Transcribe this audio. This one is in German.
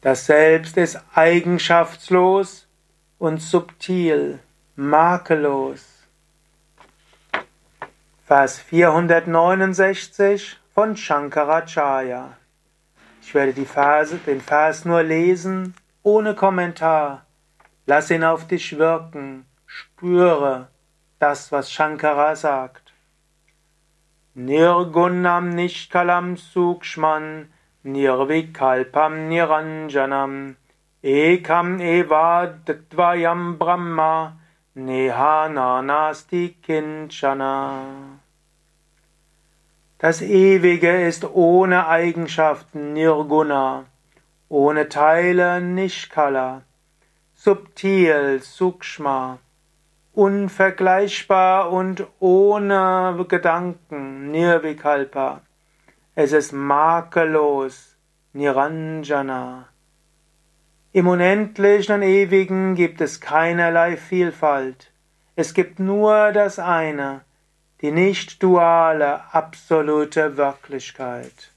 Das Selbst ist eigenschaftslos und subtil, makellos. Vers 469 von Shankaracharya. Ich werde die Verse, den Vers nur lesen, ohne Kommentar. Lass ihn auf dich wirken, spüre das, was Shankara sagt. Nirgunam Nishkalam Sukshman Nirvikalpam Niranjanam. Ekam Eva Dvayam Brahma. Nehananasti Kinchana. Das Ewige ist ohne Eigenschaften Nirguna, ohne Teile Nishkala, subtil Sukshma, unvergleichbar und ohne Gedanken, Nirvikalpa. Es ist makellos, Niranjana. Im Unendlichen und Ewigen gibt es keinerlei Vielfalt. Es gibt nur das eine, die nicht duale, absolute Wirklichkeit.